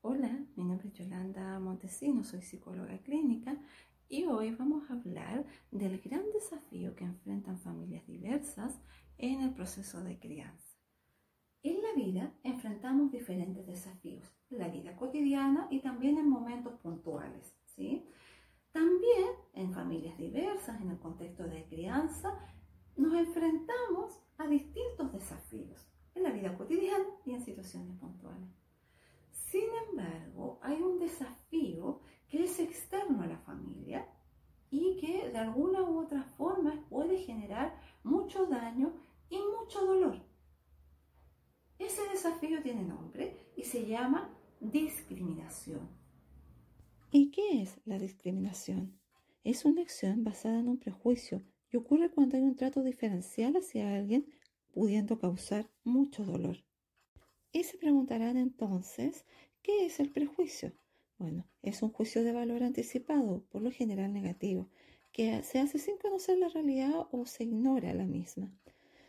Hola, mi nombre es Yolanda Montesino, soy psicóloga clínica y hoy vamos a hablar del gran desafío que enfrentan familias diversas en el proceso de crianza. En la vida enfrentamos diferentes desafíos, la vida cotidiana y también en momentos puntuales, ¿sí? También en familias diversas, en el contexto de crianza, nos enfrentamos a distintos desafíos cotidiana y en situaciones puntuales. Sin embargo, hay un desafío que es externo a la familia y que de alguna u otra forma puede generar mucho daño y mucho dolor. Ese desafío tiene nombre y se llama discriminación. ¿Y qué es la discriminación? Es una acción basada en un prejuicio y ocurre cuando hay un trato diferencial hacia alguien pudiendo causar mucho dolor. Y se preguntarán entonces, ¿qué es el prejuicio? Bueno, es un juicio de valor anticipado, por lo general negativo, que se hace sin conocer la realidad o se ignora la misma.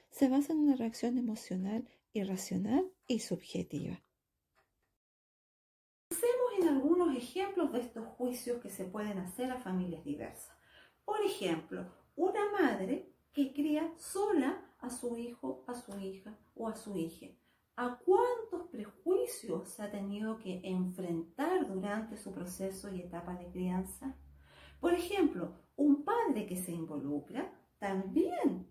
Se basa en una reacción emocional irracional y subjetiva. Pensemos en algunos ejemplos de estos juicios que se pueden hacer a familias diversas. Por ejemplo, una madre que cría sola a su hijo, a su hija o a su hija. ¿A cuántos prejuicios se ha tenido que enfrentar durante su proceso y etapa de crianza? Por ejemplo, un padre que se involucra también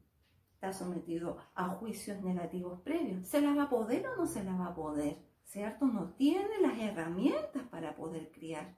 está sometido a juicios negativos previos. ¿Se la va a poder o no se la va a poder? ¿Cierto? No tiene las herramientas para poder criar.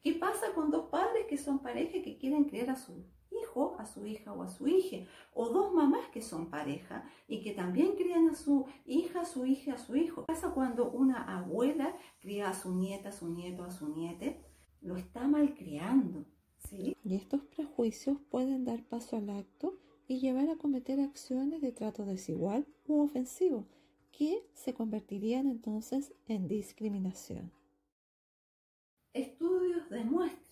¿Qué pasa con dos padres que son pareja y que quieren criar a su hijo, a su hija o a su hija, o dos mamás que son pareja y que también crían a su hija, a su hija, a su hijo. ¿Qué pasa cuando una abuela cría a su nieta, a su nieto, a su niete? Lo está malcriando, ¿sí? Y estos prejuicios pueden dar paso al acto y llevar a cometer acciones de trato desigual u ofensivo, que se convertirían entonces en discriminación. Estudios demuestran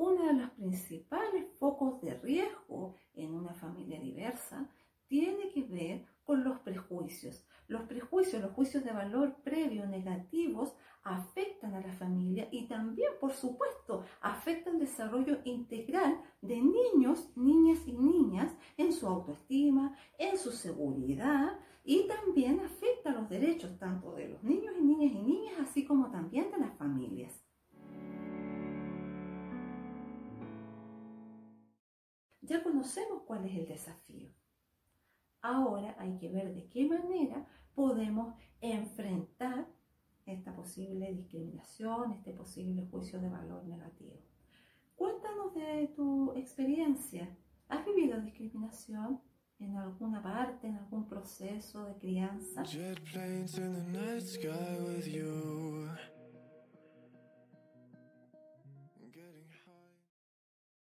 uno de los principales focos de riesgo en una familia diversa tiene que ver con los prejuicios. Los prejuicios, los juicios de valor previo negativos afectan a la familia y también, por supuesto, afectan el desarrollo integral de niños, niñas y niñas en su autoestima, en su seguridad y también afecta los derechos tanto de Ya conocemos cuál es el desafío. Ahora hay que ver de qué manera podemos enfrentar esta posible discriminación, este posible juicio de valor negativo. Cuéntanos de tu experiencia. ¿Has vivido discriminación en alguna parte, en algún proceso de crianza?